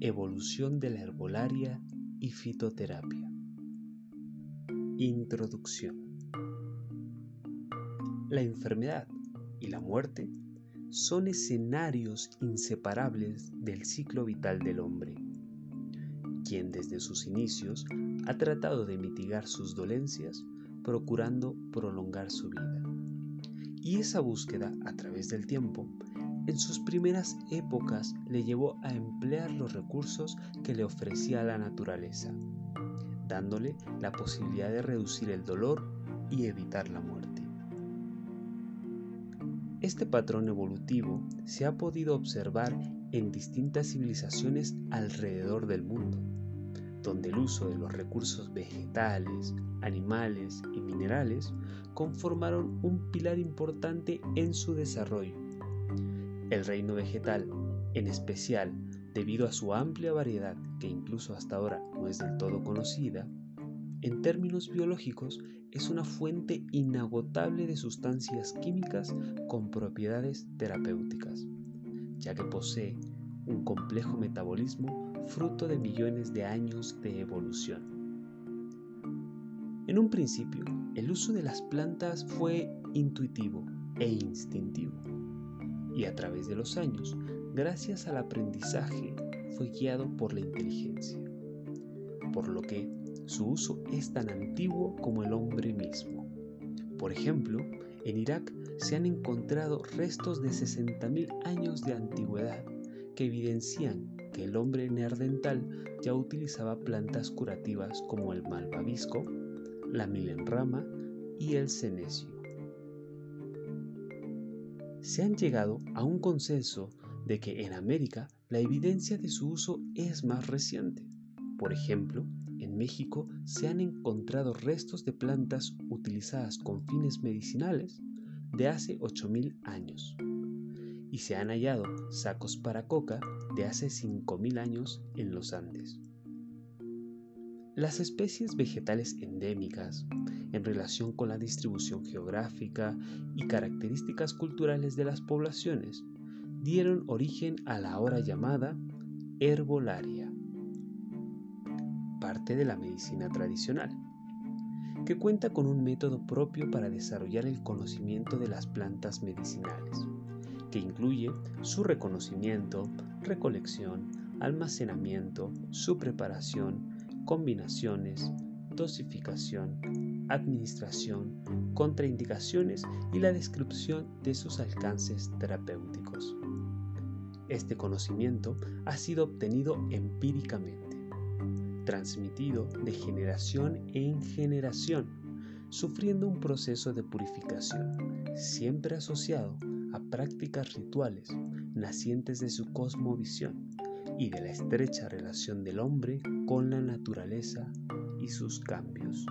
Evolución de la herbolaria y fitoterapia. Introducción. La enfermedad y la muerte son escenarios inseparables del ciclo vital del hombre, quien desde sus inicios ha tratado de mitigar sus dolencias procurando prolongar su vida. Y esa búsqueda a través del tiempo en sus primeras épocas le llevó a emplear los recursos que le ofrecía la naturaleza, dándole la posibilidad de reducir el dolor y evitar la muerte. Este patrón evolutivo se ha podido observar en distintas civilizaciones alrededor del mundo, donde el uso de los recursos vegetales, animales y minerales conformaron un pilar importante en su desarrollo. El reino vegetal, en especial debido a su amplia variedad que incluso hasta ahora no es del todo conocida, en términos biológicos es una fuente inagotable de sustancias químicas con propiedades terapéuticas, ya que posee un complejo metabolismo fruto de millones de años de evolución. En un principio, el uso de las plantas fue intuitivo e instintivo, y a través de los años, gracias al aprendizaje, fue guiado por la inteligencia, por lo que su uso es tan antiguo como el hombre mismo. Por ejemplo, en Irak se han encontrado restos de 60.000 años de antigüedad que evidencian que el hombre neandertal ya utilizaba plantas curativas como el malvavisco, la milenrama y el senecio. Se han llegado a un consenso de que en América la evidencia de su uso es más reciente. Por ejemplo, en México se han encontrado restos de plantas utilizadas con fines medicinales de hace 8.000 años y se han hallado sacos para coca de hace 5.000 años en los Andes. Las especies vegetales endémicas, en relación con la distribución geográfica y características culturales de las poblaciones, dieron origen a la ahora llamada herbolaria parte de la medicina tradicional, que cuenta con un método propio para desarrollar el conocimiento de las plantas medicinales, que incluye su reconocimiento, recolección, almacenamiento, su preparación, combinaciones, dosificación, administración, contraindicaciones y la descripción de sus alcances terapéuticos. Este conocimiento ha sido obtenido empíricamente transmitido de generación en generación, sufriendo un proceso de purificación, siempre asociado a prácticas rituales nacientes de su cosmovisión y de la estrecha relación del hombre con la naturaleza y sus cambios.